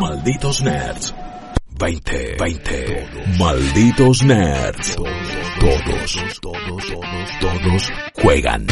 Malditos Nerds. 20, 20. Malditos Nerds. Todos, todos, todos, todos juegan.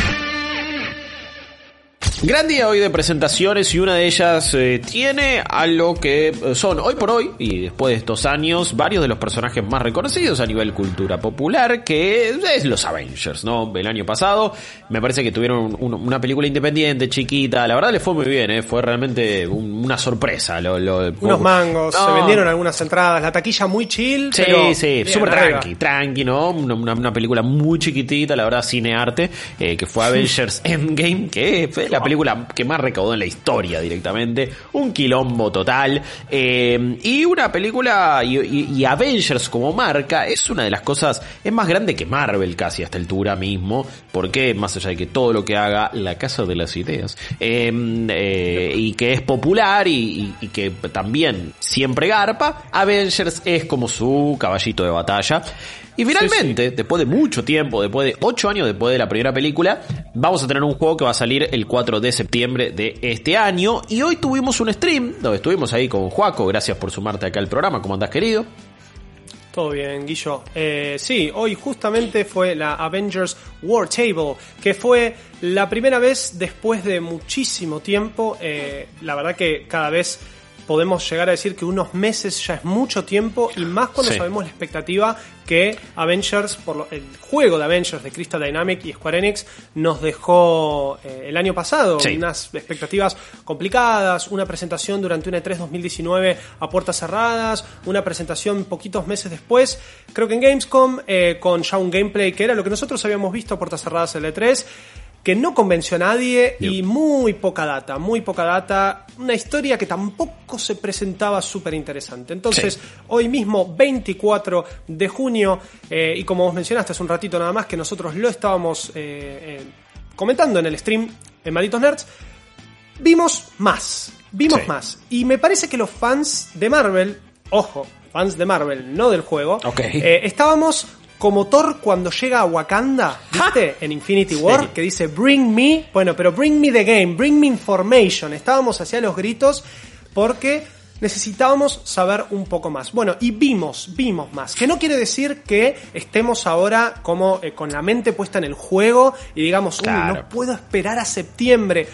Gran día hoy de presentaciones y una de ellas eh, tiene a lo que eh, son hoy por hoy y después de estos años varios de los personajes más reconocidos a nivel cultura popular que es los Avengers, ¿no? El año pasado me parece que tuvieron un- una película independiente, chiquita, la verdad le fue muy bien, ¿eh? fue realmente un- una sorpresa. Lo, lo- Unos mangos, No. se vendieron algunas entradas, la taquilla muy chill, Sí, pero sí, súper tranqui, tranqui, ¿no? Una, una- una película muy chiquitita, la verdad, cinearte, eh, que fue Avengers Endgame, que fue la película que más recaudó en la historia directamente, un quilombo total, eh, y una película, y, Avengers como marca, es una de las cosas, es más grande que Marvel casi a esta altura mismo, porque más allá de que todo lo que haga la Casa de las Ideas, eh, eh, y que es popular y que también siempre garpa, Avengers es como su caballito de batalla. Y finalmente, después de mucho tiempo, después de 8 años después de la primera película, vamos a tener un juego que va a salir el 4 de septiembre de este año. Y hoy tuvimos un stream donde estuvimos ahí con Juaco. Gracias por sumarte acá al programa. ¿Cómo andás, querido? Todo bien, Guillo. Eh, sí, hoy justamente fue la Avengers War Table, que fue la primera vez después de muchísimo tiempo. eh, la verdad que cada vez podemos llegar a decir que unos meses ya es mucho tiempo y más cuando Sí. sabemos la expectativa que Avengers, por lo- el juego de Avengers de Crystal Dynamic y Square Enix nos dejó eh, el año pasado. Sí. Unas expectativas complicadas, una presentación durante una E3 2019 a puertas cerradas, una presentación poquitos meses después, creo que en Gamescom, eh, con ya un gameplay que era lo que nosotros habíamos visto a puertas cerradas en la E3, que no convenció a nadie y muy poca data, muy poca data, una historia que tampoco se presentaba súper interesante. Entonces, Sí. hoy mismo, 24 de junio, eh, y como vos mencionaste hace un ratito nada más, que nosotros lo estábamos eh, eh, comentando en el stream en Malditos Nerds, vimos más, vimos Sí. más. Y me parece que los fans de Marvel, ojo, fans de Marvel, no del juego, estábamos como Thor cuando llega a Wakanda, ¿viste? En Infinity War, Sí. que dice Bring me, bueno, pero Bring me the game, Bring me information. Estábamos hacia los gritos porque necesitábamos saber un poco más. Bueno, y vimos, vimos más. Que no quiere decir que estemos ahora como eh, con la mente puesta en el juego y digamos, uy, Claro. no puedo esperar a septiembre.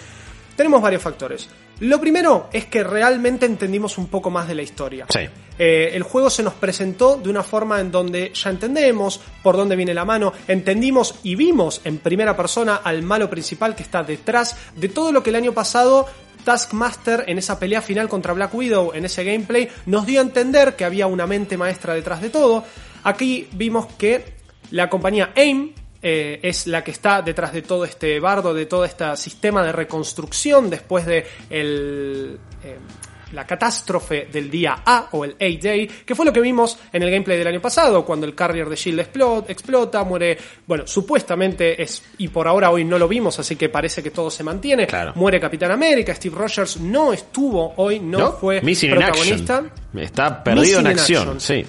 Tenemos varios factores. Lo primero es que realmente entendimos un poco más de la historia. Sí. Eh, el juego se nos presentó de una forma en donde ya entendemos por dónde viene la mano, entendimos y vimos en primera persona al malo principal que está detrás de todo lo que el año pasado Taskmaster en esa pelea final contra Black Widow, en ese gameplay, nos dio a entender que había una mente maestra detrás de todo. Aquí vimos que la compañía AIM eh, es la que está detrás de todo este bardo, de todo este sistema de reconstrucción después de el, eh, la catástrofe del día A o el A-Day, que fue lo que vimos en el gameplay del año pasado, cuando el carrier de Shield explo- explota, muere, bueno, supuestamente es, y por ahora hoy no lo vimos, así que parece que todo se mantiene, Claro. muere Capitán América, Steve Rogers no estuvo hoy, no, fue Missing protagonista. Está perdido Missing en acción, action. sí.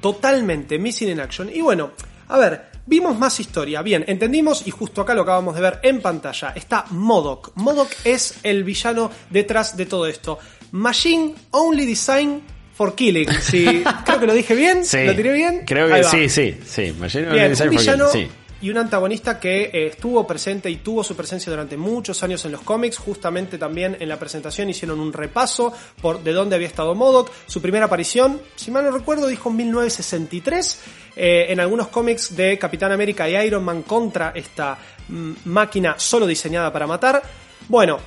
Totalmente, Missing in Action. Y bueno, a ver, vimos más historia. Bien, entendimos y justo acá lo acabamos de ver en pantalla. Está Modok. Modok es el villano detrás de todo esto. Machine Only Design for Killing. Sí, creo que lo dije bien. Sí. ¿Lo tiré bien? Creo que sí, sí, sí. Imagino Bien, Design un for villano Killing, sí. Y un antagonista que eh, estuvo presente y tuvo su presencia durante muchos años en los cómics. Justamente también en la presentación hicieron un repaso por de dónde había estado Modok. Su primera aparición, si mal no recuerdo, dijo en 1963. eh, en algunos cómics de Capitán América y Iron Man contra esta mm, máquina solo diseñada para matar. Bueno,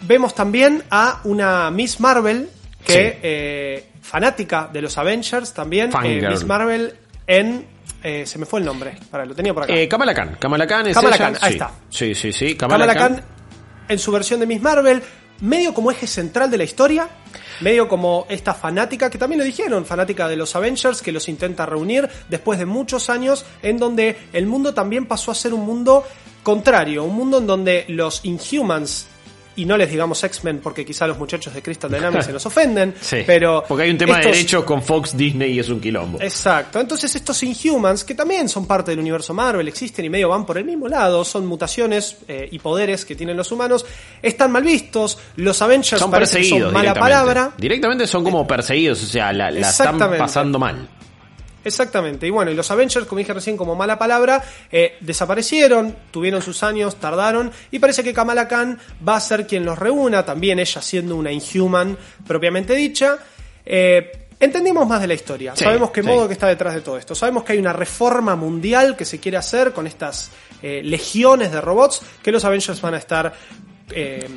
vemos también a una Miss Marvel que Sí. eh, fanática de los Avengers también. Miss Marvel en eh, se me fue el nombre. Para, lo tenía por acá. Eh, Kamala Khan. Kamala Khan es Kamala ella. Khan, ahí sí. está. Sí, sí, sí. Kamala, Kamala, Khan, en su versión de Miss Marvel, medio como eje central de la historia, medio como esta fanática, que también lo dijeron, fanática de los Avengers, que los intenta reunir después de muchos años, en donde el mundo también pasó a ser un mundo contrario, un mundo en donde los Inhumans y no les digamos X-Men porque quizá los muchachos de Crystal Dynamics se nos ofenden, Sí. pero... Porque hay un tema de derechos con Fox, Disney y es un quilombo. Exacto, entonces estos Inhumans, que también son parte del universo Marvel, existen y medio van por el mismo lado, son mutaciones eh, y poderes que tienen los humanos, están mal vistos, los Avengers son parece que perseguidos. son mala directamente. palabra, Directamente son como perseguidos, o sea, la, la están pasando mal. Exactamente, y bueno, y los Avengers, como dije recién, como mala palabra, eh, desaparecieron, tuvieron sus años, tardaron, y parece que Kamala Khan va a ser quien los reúna, también ella siendo una Inhuman propiamente dicha. Eh, entendimos más de la historia, Sí, sabemos qué sí. modo que está detrás de todo esto, sabemos que hay una reforma mundial que se quiere hacer con estas eh, legiones de robots que los Avengers van a estar eh,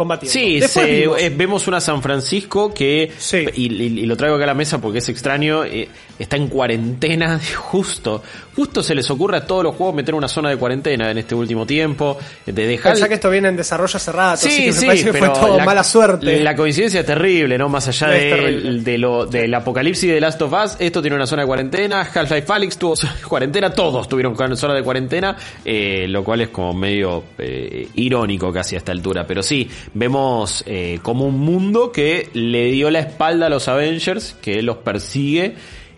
combatiendo. Sí, se- eh, vemos una San Francisco que, Sí. y, y- y lo traigo acá a la mesa porque es extraño, eh, está en cuarentena, justo, justo se les ocurre a todos los juegos meter una zona de cuarentena en este último tiempo, de dejar... Pensá que esto viene en desarrollo hace rato, así Sí, que sí, me parece que fue todo la, mala suerte. La coincidencia es terrible, ¿no? Más allá de, lo, del apocalipsis de Last of Us, esto tiene una zona de cuarentena, Half-Life Alyx tuvo zona de cuarentena, todos tuvieron zona de cuarentena, eh, lo cual es como medio eh, irónico casi a esta altura. Pero sí, vemos eh, como un mundo que le dio la espalda a los Avengers, que los persigue.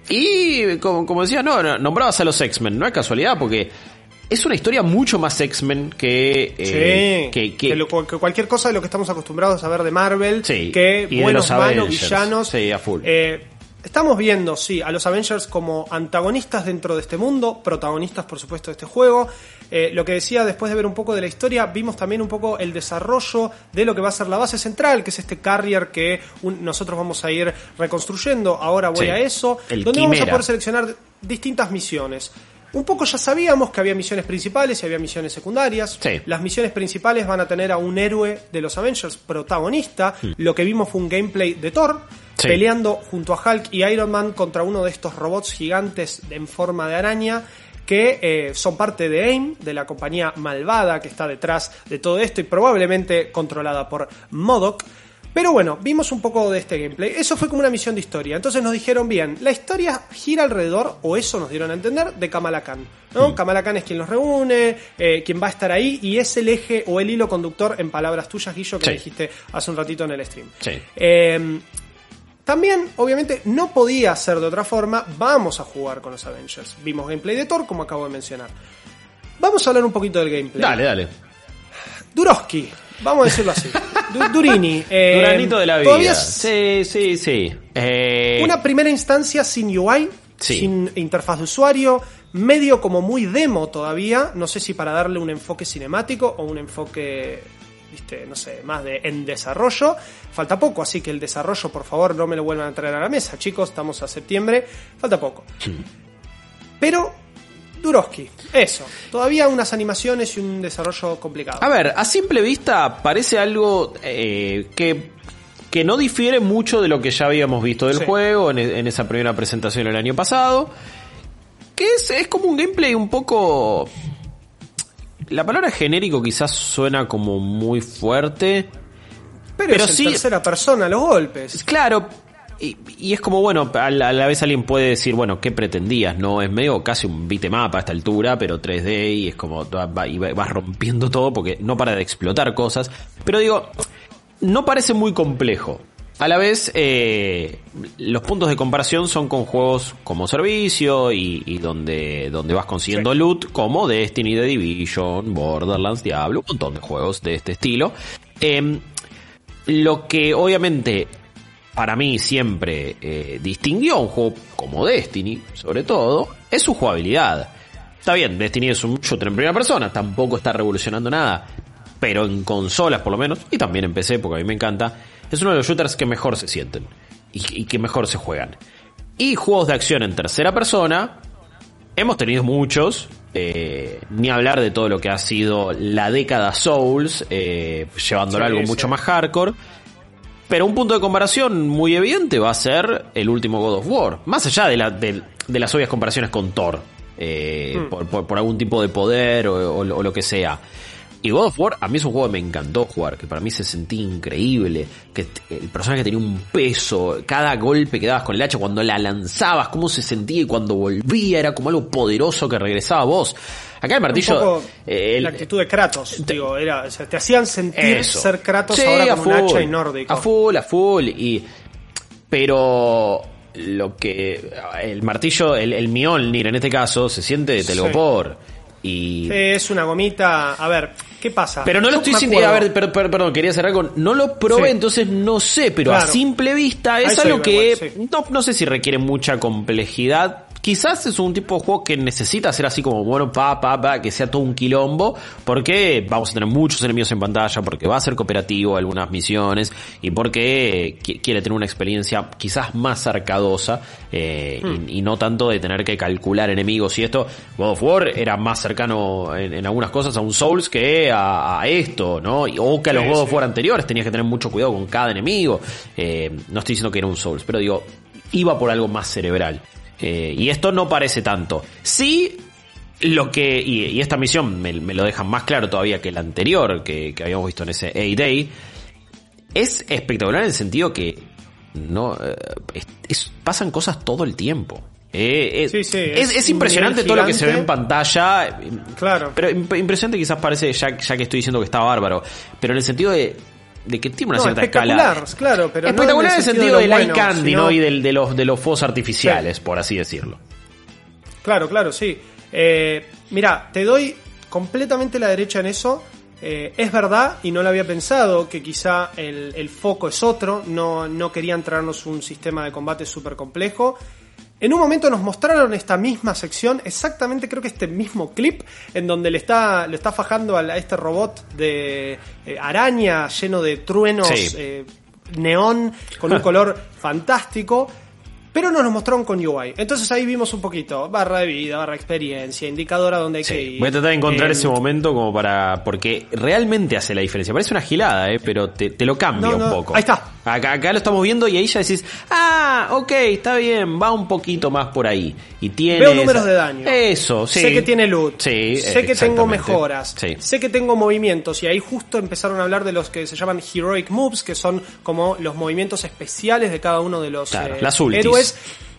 Y como, como decía, no, no, nombrabas a los X-Men, no es casualidad, porque es una historia mucho más X-Men que, eh, Sí, que, que- que lo- que cualquier cosa de lo que estamos acostumbrados a ver de Marvel, Sí, que y de buenos, los malos, villanos. Sí, a full. Eh, estamos viendo, sí, a los Avengers como antagonistas dentro de este mundo, protagonistas, por supuesto, de este juego. Eh, lo que decía, después de ver un poco de la historia, vimos también un poco el desarrollo de lo que va a ser la base central, que es este carrier que un- nosotros vamos a ir reconstruyendo. Ahora voy Sí, a eso, el donde vamos a poder seleccionar distintas misiones. Un poco ya sabíamos que había misiones principales y había misiones secundarias. Sí. Las misiones principales van a tener a un héroe de los Avengers protagonista. Lo que vimos fue un gameplay de Thor. Sí. Peleando junto a Hulk y Iron Man contra uno de estos robots gigantes en forma de araña que eh, son parte de AIM, de la compañía malvada que está detrás de todo esto y probablemente controlada por MODOK. Pero bueno, vimos un poco de este gameplay. Eso fue como una misión de historia. Entonces nos dijeron, bien, la historia gira alrededor, o eso nos dieron a entender, de Kamala Khan. ¿no? Kamala Khan es quien los reúne, eh, quien va a estar ahí, y es el eje o el hilo conductor, en palabras tuyas, Guillo, que Sí. dijiste hace un ratito en el stream. Sí. Eh, también, obviamente, no podía ser de otra forma. Vamos a jugar con los Avengers. Vimos gameplay de Thor, como acabo de mencionar. Vamos a hablar un poquito del gameplay. Dale, dale. Duroski, vamos a decirlo así. Du- Durini. eh, Duranito de la vida. Todavía Sí, sí, sí. Eh, una primera instancia sin UI, Sí. sin interfaz de usuario, medio como muy demo todavía. No sé si para darle un enfoque cinemático o un enfoque, viste, no sé, más de en desarrollo. Falta poco, así que el desarrollo, por favor, no me lo vuelvan a traer a la mesa, chicos. Estamos a septiembre, falta poco. Pero, Duroski, eso. Todavía unas animaciones y un desarrollo complicado. A ver, a simple vista parece algo eh, que, que no difiere mucho de lo que ya habíamos visto del Sí. juego en, e- en esa primera presentación el año pasado. Que es, es como un gameplay un poco... La palabra genérico quizás suena como muy fuerte. pero, pero es en sí- tercera persona los golpes. Claro, y, y es como, bueno, a la, a la vez alguien puede decir, bueno, ¿qué pretendías? No, es medio casi un beatmap a esta altura, pero 3D y es como, y va- vas rompiendo todo porque no para de explotar cosas. Pero digo, no parece muy complejo. A la vez, eh, los puntos de comparación son con juegos como servicio y, y donde, donde vas consiguiendo Sí. loot, como Destiny, The Division, Borderlands, Diablo, un montón de juegos de este estilo. Em, lo que obviamente para mí siempre eh, distinguió a un juego como Destiny, sobre todo, es su jugabilidad. Está bien, Destiny es un shooter en primera persona, tampoco está revolucionando nada, pero en consolas por lo menos, y también en PC porque a mí me encanta, es uno de los shooters que mejor se sienten y, y que mejor se juegan. Y juegos de acción en tercera persona, hemos tenido muchos, eh, ni hablar de todo lo que ha sido la década Souls, eh, llevándolo a algo sí. mucho más hardcore. Pero un punto de comparación muy evidente va a ser el último God of War. Más allá de, la, de, de las obvias comparaciones con Thor. eh, Hmm. por, por- por algún tipo de poder o, o- o lo que sea. Y God of War, a mí es un juego que me encantó jugar, que para mí se sentía increíble, que el personaje tenía un peso, cada golpe que dabas con el hacha, cuando la lanzabas, cómo se sentía y cuando volvía, era como algo poderoso que regresaba a vos. Acá el Un martillo... poco eh, el- la actitud de Kratos, digo, era, o sea, te hacían sentir eso. ser Kratos Sí, ahora con un hacha y nórdico. A full, a full. Y, pero lo que el martillo, el, el Mjolnir en este caso, se siente de telgopor. Y, Sí, es una gomita. A ver, ¿qué pasa? pero no lo estoy sintiendo. A ver, per- per- perdón, quería cerrar con. No lo probé, Sí. entonces no sé, pero a simple vista es algo que igual, sí. no, no sé si requiere mucha complejidad. Quizás es un tipo de juego que necesita ser así como, bueno, pa, pa, pa, que sea todo un quilombo, porque vamos a tener muchos enemigos en pantalla, porque va a ser cooperativo algunas misiones, y porque qui- quiere tener una experiencia quizás más arcadosa, eh, Hmm. y, y no tanto de tener que calcular enemigos. Y esto, God of War era más cercano en, en algunas cosas a un Souls que a, a esto, ¿no? O que a los Sí, God of sí. War anteriores tenías que tener mucho cuidado con cada enemigo. Eh, no estoy diciendo que era un Souls, pero digo, iba por algo más cerebral. Eh, y esto no parece tanto. Sí, lo que, y, y esta misión me, me lo deja más claro todavía que la anterior que, que habíamos visto en ese A-Day, es espectacular en el sentido que no eh, es- es- pasan cosas todo el tiempo. Eh, eh, Sí, sí, es, es es un impresionante todo lo que se ve en pantalla. Claro. Pero imp- impresionante quizás parece, ya, ya que estoy diciendo que está bárbaro, pero en el sentido de, de que tiene una No, cierta espectacular, escala. claro, pero no espectacular en el sentido, de del eye bueno, candy, sino- ¿no? Y del, de los de los fuegos artificiales, por así decirlo. Claro, claro, sí. Eh, mira, te doy completamente la derecha en eso. Eh, es verdad, y no lo había pensado, que quizá el, el foco es otro. No, no querían traernos un sistema de combate súper complejo. En un momento nos mostraron esta misma sección, exactamente creo que este mismo clip, en donde le está, le está fajando a, este robot de eh, araña lleno de truenos Sí. eh, neón con un color fantástico. Pero nos lo mostraron con UI. Entonces ahí vimos un poquito, barra de vida, barra experiencia, indicadora donde hay que ir. voy a tratar de encontrar Eh, ese momento como para. Porque realmente hace la diferencia. Parece una gilada, ¿eh? pero te, te lo cambia No, un poco. ahí está. Acá, acá lo estamos viendo y ahí ya decís, ah, ok, está bien, va un poquito más por ahí. Y tiene. Veo números de daño. Eso, sí. Sé que tiene loot. Sí, sé que tengo mejoras. Sí. Sé que tengo movimientos. Y ahí justo empezaron a hablar de los que se llaman Heroic Moves, que son como los movimientos especiales de cada uno de los Claro, eh, las ultis. héroes. es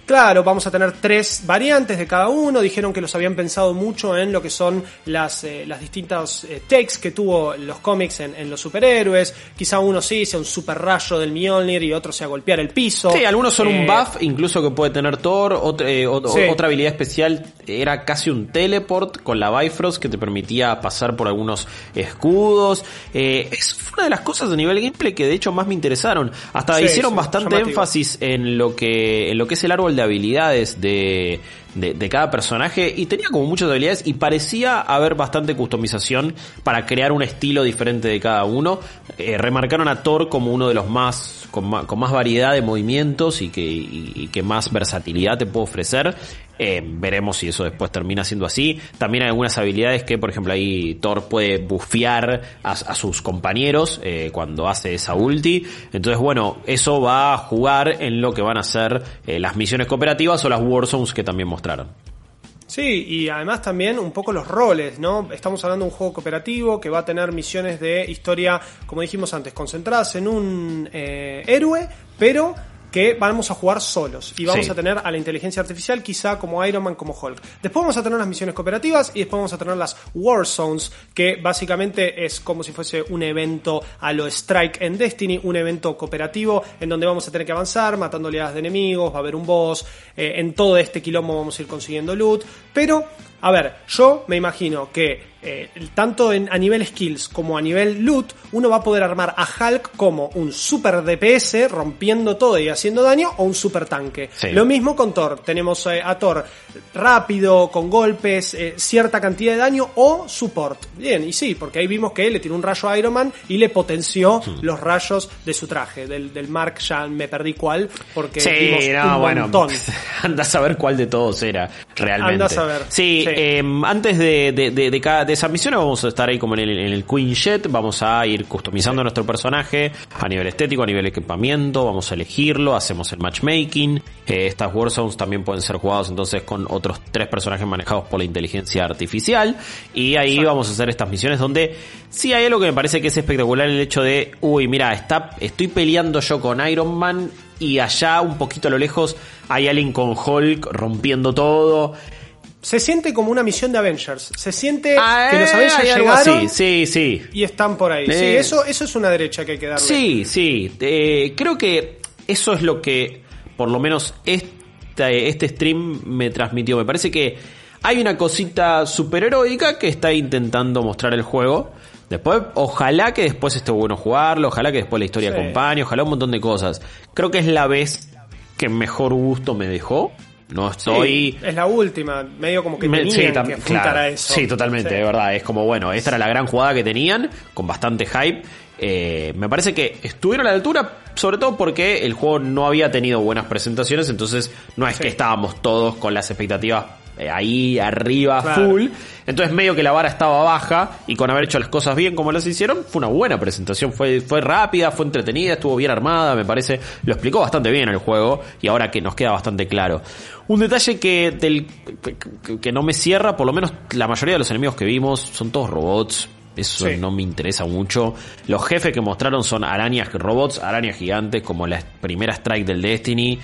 Claro, vamos a tener tres variantes de cada uno. Dijeron que los habían pensado mucho en lo que son las, eh, las distintas eh, takes que tuvo los cómics en, en los superhéroes. Quizá uno sí sea un super rayo del Mjolnir y otro sea golpear el piso. Sí, algunos son un Eh, buff, incluso que puede tener Thor. Otra, ot- Sí. otra habilidad especial era casi un teleport con la Bifrost que te permitía pasar por algunos escudos. Es una de las cosas a nivel gameplay que de hecho más me interesaron. Hasta Sí, hicieron sí, bastante llamativo. énfasis en lo que en lo que es el árbol de habilidades de, de, cada personaje y tenía como muchas habilidades y parecía haber bastante customización para crear un estilo diferente de cada uno. Eh, remarcaron a Thor como uno de los más con, más variedad de movimientos y que, más versatilidad te puede ofrecer. Eh, veremos si eso después termina siendo así. También hay algunas habilidades que, por ejemplo, ahí Thor puede bufear a, sus compañeros eh, cuando hace esa ulti. Entonces, bueno, eso va a jugar en lo que van a ser las misiones cooperativas o las Warzones que también Sí, y además también un poco los roles, ¿no? Estamos hablando de un juego cooperativo que va a tener misiones de historia, como dijimos antes, concentradas en un eh, héroe, pero que vamos a jugar solos y vamos Sí. a tener a la inteligencia artificial quizá como Iron Man, como Hulk. Después vamos a tener las misiones cooperativas y después vamos a tener las War Zones, que básicamente es como si fuese un evento a lo Strike en Destiny, un evento cooperativo en donde vamos a tener que avanzar matando oleadas de enemigos, va a haber un boss, eh, en todo este quilombo vamos a ir consiguiendo loot, pero a ver, yo me imagino que eh, tanto en, a nivel skills como a nivel loot, uno va a poder armar a Hulk como un super DPS rompiendo todo y haciendo daño o un super tanque. Sí. Lo mismo con Thor. Tenemos eh, a Thor rápido, con golpes, eh, cierta cantidad de daño o support. Bien, y sí, porque ahí vimos que le tiró un rayo a Iron Man y le potenció los rayos de su traje. Del, del Mark ya me perdí cuál, porque vimos un bueno. montón. Anda a saber cuál de todos era. realmente. Andás a. Sí, Sí. Eh, antes de, de, de, de cada de esas misiones vamos a estar ahí como en el, en el Queen Jet, vamos a ir customizando nuestro personaje a nivel estético, a nivel equipamiento, vamos a elegirlo, hacemos el matchmaking. Eh, estas Warzones también pueden ser jugados entonces con otros tres personajes manejados por la inteligencia artificial. Y ahí vamos a hacer estas misiones donde sí hay algo que me parece que es espectacular el hecho de, uy, mira, está, estoy peleando yo con Iron Man y allá un poquito a lo lejos hay alguien con Hulk rompiendo todo. Se siente como una misión de Avengers. Se siente Ah, que los eh, Avengers llegaron así, sí, sí. y están por ahí. Sí, Eh. eso, eso es una derecha que hay que darle. Sí, sí. Eh, creo que eso es lo que, por lo menos, este, este stream me transmitió. Me parece que hay una cosita superheroica que está intentando mostrar el juego. Después, ojalá que después esté bueno jugarlo, ojalá que después la historia Sí. acompañe, ojalá un montón de cosas. Creo que es la vez que mejor gusto me dejó. No Sí, estoy... es la última, medio como que Me- tenían sí, tam- que apuntar claro. a eso. Sí, totalmente, Sí. de verdad. Es como, bueno, esta era la gran jugada que tenían, con bastante hype. Eh, me parece que estuvieron a la altura, sobre todo porque el juego no había tenido buenas presentaciones, entonces no es Sí. que estábamos todos con las expectativas ahí arriba, Claro. full. Entonces medio que la vara estaba baja y con haber hecho las cosas bien como las hicieron, fue una buena presentación, fue, fue rápida, fue entretenida, estuvo bien armada, me parece, lo explicó bastante bien el juego y ahora que nos queda bastante claro. Un detalle que, del, que- que no me cierra, por lo menos la mayoría de los enemigos que vimos son todos robots. Eso Sí. no me interesa mucho. Los jefes que mostraron son arañas robots, arañas gigantes, como la primera strike del Destiny.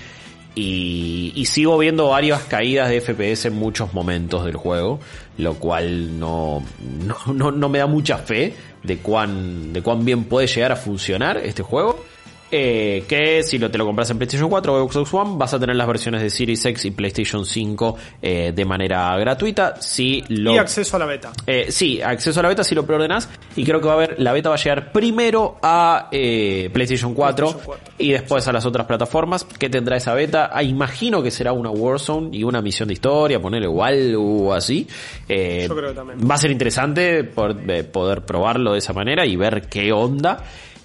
Y, y sigo viendo varias caídas de FPS en muchos momentos del juego, lo cual no, no, no, no me da mucha fe de cuán, de cuán bien puede llegar a funcionar este juego. Eh, que si lo, te lo compras en PlayStation 4 o Xbox One vas a tener las versiones de Series X y PlayStation 5 eh, de manera gratuita. Si lo, Y acceso a la beta. eh, sí, acceso a la beta si lo preordenás. Y creo que va a haber, la beta va a llegar primero a eh, PlayStation 4, PlayStation 4. y después a las otras plataformas. ¿Qué tendrá esa beta? Ah, imagino que será una Warzone y una misión de historia, ponerle igual o así. Eh, Yo creo que también. Va a ser interesante poder, poder probarlo de esa manera y ver qué onda.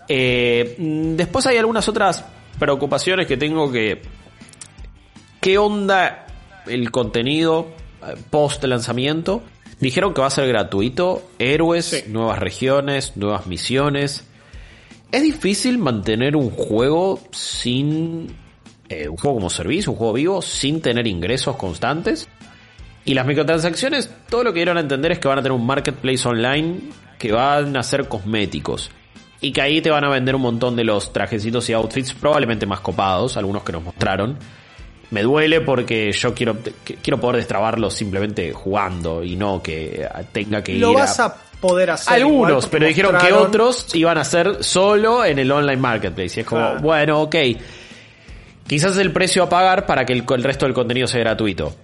Eh, después hay algunas otras preocupaciones que tengo que ¿Qué onda el contenido eh, post lanzamiento? Dijeron que va a ser gratuito, héroes, Sí. nuevas regiones, nuevas misiones. Es difícil mantener un juego sin eh, un juego como servicio, un juego vivo, sin tener ingresos constantes. Y las microtransacciones, todo lo que dieron a entender es que van a tener un marketplace online que van a ser cosméticos. Y que ahí te van a vender un montón de los trajecitos y outfits probablemente más copados, algunos que nos mostraron. Me duele porque yo quiero, quiero poder destrabarlo simplemente jugando y no que tenga que Lo ir vas a poder hacer. algunos, pero dijeron que otros iban a ser solo en el online marketplace. Y es como, bueno, ok. Quizás es el precio a pagar para que el, el resto del contenido sea gratuito.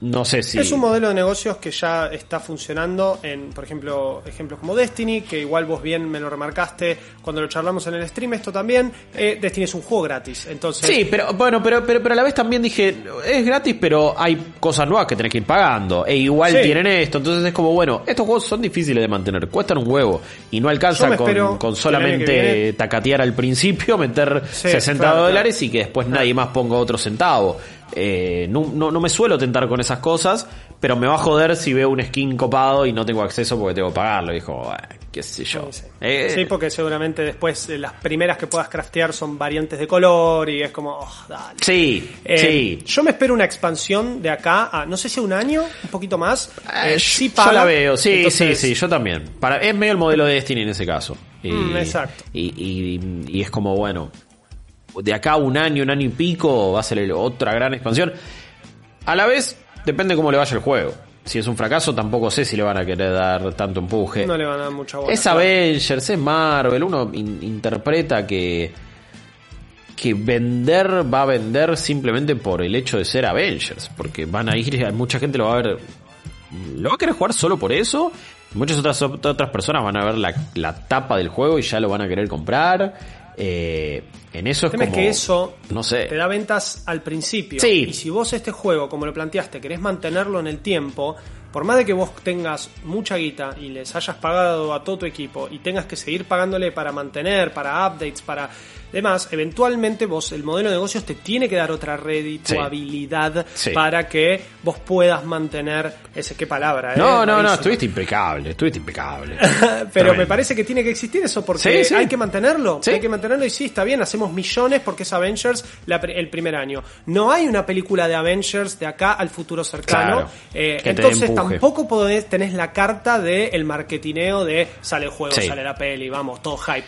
No sé si. Es un modelo de negocios que ya está funcionando en, por ejemplo, ejemplos como Destiny, que igual vos bien me lo remarcaste cuando lo charlamos en el stream, esto también. Eh, Destiny es un juego gratis, entonces... Sí, pero bueno, pero, pero, pero a la vez también dije, es gratis, pero hay cosas nuevas que tenés que ir pagando. E igual Sí. tienen esto. Entonces es como, bueno, estos juegos son difíciles de mantener, cuestan un huevo. Y no alcanza con, con solamente tacatear al principio, meter Sí, 60 claro, dólares y que después nadie más ponga otro centavo. Eh, no, no, no me suelo tentar con esas cosas, pero me va a joder si veo un skin copado y no tengo acceso porque tengo que pagarlo. Dijo, "Bueno, qué sé yo. Sí, sí. Eh, Sí, porque seguramente después eh, las primeras que puedas craftear son variantes de color y es como, oh, dale. sí, Eh, sí. Yo me espero una expansión de acá a, no sé si un año, un poquito más. Sí yo la veo, sí, Entonces, sí, sí, yo también. Para, es medio el modelo de Destiny en ese caso. Y, Mm, exacto. Y, y- y es como, bueno, de acá un año, un año y pico, va a ser otra gran expansión. A la vez, depende cómo le vaya el juego. Si es un fracaso, tampoco sé si le van a querer dar tanto empuje. No le van a dar mucha bola. Es Avengers, es Marvel, uno in- interpreta que que vender va a vender simplemente por el hecho de ser Avengers, porque van a ir, mucha gente lo va a ver, lo va a querer jugar solo por eso, muchas otras otras personas van a ver la, la tapa del juego y ya lo van a querer comprar. Eh, en eso El es tema como, es que eso no sé, te da ventas al principio. Sí. Y si vos este juego, como lo planteaste, querés mantenerlo en el tiempo, por más de que vos tengas mucha guita y les hayas pagado a todo tu equipo y tengas que seguir pagándole para mantener, para updates, para demás, eventualmente vos, el modelo de negocios te tiene que dar otra redituabilidad Sí. para que vos puedas mantener ese, qué palabra, ¿eh? No, no, no, Rarísimo. estuviste impecable, estuviste impecable. Pero Tremendo. me parece que tiene que existir eso porque Sí, sí. hay que mantenerlo. Sí. Hay que mantenerlo y sí, está bien, hacemos millones porque es Avengers la el primer año. No hay una película de Avengers de acá al futuro cercano. Claro. Eh, entonces tampoco podés, tenés la carta de el marketineo de sale el juego, Sí. sale la peli, vamos, todo hype.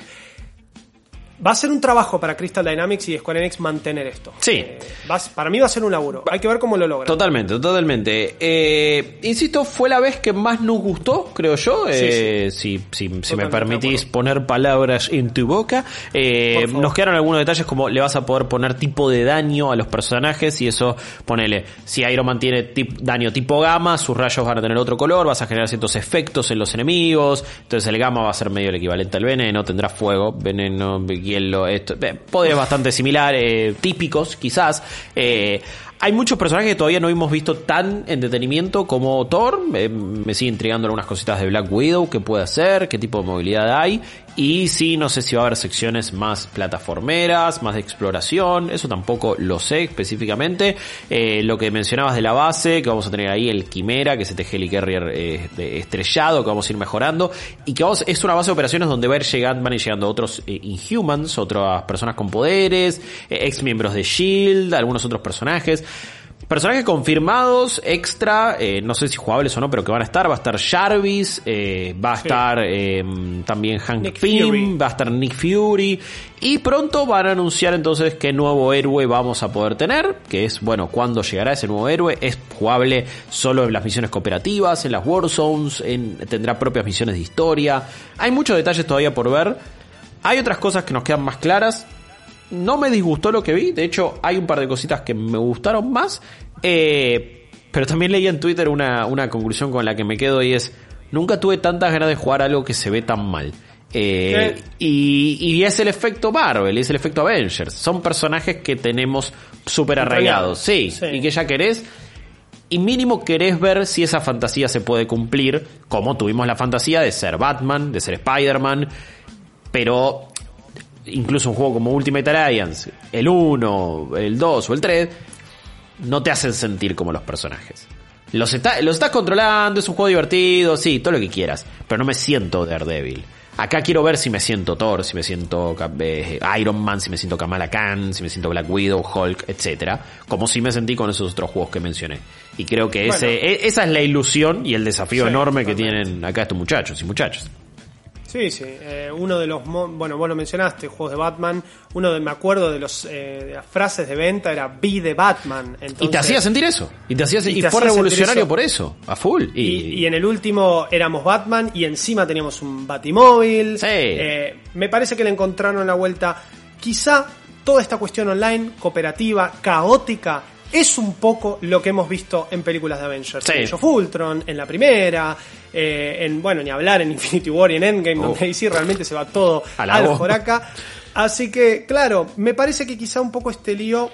Va a ser un trabajo para Crystal Dynamics y Square Enix mantener esto. Sí. Eh, va para mí va a ser un laburo. Hay que ver cómo lo logran. Totalmente, totalmente. Eh, insisto, fue la vez que más nos gustó, creo yo. Eh, Si, si, si me permitís poner palabras en tu boca. Nos quedaron algunos detalles como le vas a poder poner tipo de daño a los personajes y eso, ponele, si Iron Man tiene tip- daño tipo gamma, sus rayos van a tener otro color, vas a generar ciertos efectos en los enemigos, entonces el gamma va a ser medio el equivalente al veneno, tendrá fuego, veneno, esto, eh, poderes bastante similares, típicos quizás. Eh, hay muchos personajes que todavía no hemos visto tan en detenimiento como Thor. Eh, me sigue intrigando algunas cositas de Black Widow, qué puede hacer, qué tipo de movilidad hay. Y sí, no sé si va a haber secciones más plataformeras, más de exploración. Eso tampoco lo sé específicamente. Eh, lo que mencionabas de la base, que vamos a tener ahí el Quimera, que es este Helicarrier eh, estrellado, que vamos a ir mejorando. Y que vamos, es una base de operaciones donde va a ir llegando, van a ir llegando otros eh, Inhumans, otras personas con poderes, eh, ex miembros de Shield, algunos otros personajes. Personajes confirmados, extra, eh, no sé si jugables o no, pero que van a estar. Va a estar Jarvis, eh, va a estar eh, también Hank Nick Pym, Fury. va a estar Nick Fury. Y pronto van a anunciar entonces qué nuevo héroe vamos a poder tener. Que es, bueno, cuándo llegará ese nuevo héroe. Es jugable solo en las misiones cooperativas, en las Warzones, en, tendrá propias misiones de historia. Hay muchos detalles todavía por ver. Hay otras cosas que nos quedan más claras. No me disgustó lo que vi, de hecho hay un par de cositas que me gustaron más, eh, pero también leí en Twitter una, una conclusión con la que me quedo y es, nunca tuve tantas ganas de jugar algo que se ve tan mal. Eh, y es el efecto Marvel, es el efecto Avengers. Son personajes que tenemos súper arraigados, sí, Sí. y que ya querés. Y mínimo querés ver si esa fantasía se puede cumplir, como tuvimos la fantasía de ser Batman, de ser Spider-Man, pero incluso un juego como Ultimate Alliance, el 1, el 2 o el 3, no te hacen sentir como los personajes. Los, está- los estás controlando, es un juego divertido, sí, todo lo que quieras, pero no me siento Daredevil. Acá quiero ver si me siento Thor, si me siento eh, Iron Man, si me siento Kamala Khan, si me siento Black Widow, Hulk, etcétera, como si me sentí con esos otros juegos que mencioné. Y creo que Bueno. ese, e- esa es la ilusión y el desafío Sí, enorme que tienen acá estos muchachos y muchachas. Sí, sí. eh, uno de los. Bueno, vos lo mencionaste, juegos de Batman. Uno de. Me acuerdo de, los, eh, de las frases de venta era Be de Batman. Y te Entonces- hacía sentir eso. Y te hacía Y y, te fue revolucionario eso. por eso, a full. Y, Y, y en el último éramos Batman y encima teníamos un Batimóvil. Sí. Eh, me parece que le encontraron la vuelta. Quizá toda esta cuestión online, cooperativa, caótica, es un poco lo que hemos visto en películas de Avengers. Sí. En Age of Ultron, en la primera, eh, en, bueno, ni hablar en Infinity War y en Endgame, donde ahí sí realmente se va todo al joraca. Así que, claro, me parece que quizá un poco este lío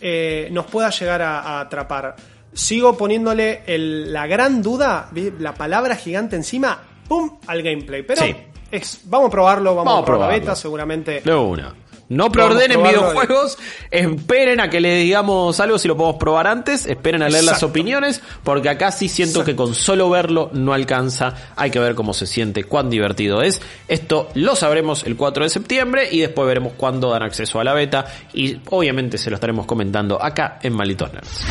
eh, nos pueda llegar a, a atrapar. Sigo poniéndole el- la gran duda, la palabra gigante encima, ¡pum! al gameplay. Pero Sí. es, vamos a probarlo, vamos, Vamos a probar la beta, seguramente. Una. No preordenen videojuegos, esperen a que le digamos algo si lo podemos probar antes, esperen a leer las opiniones, porque acá sí siento que con solo verlo no alcanza, hay que ver cómo se siente, cuán divertido es. Esto lo sabremos el 4 de septiembre y después veremos cuándo dan acceso a la beta y obviamente se lo estaremos comentando acá en Malditos Nerds.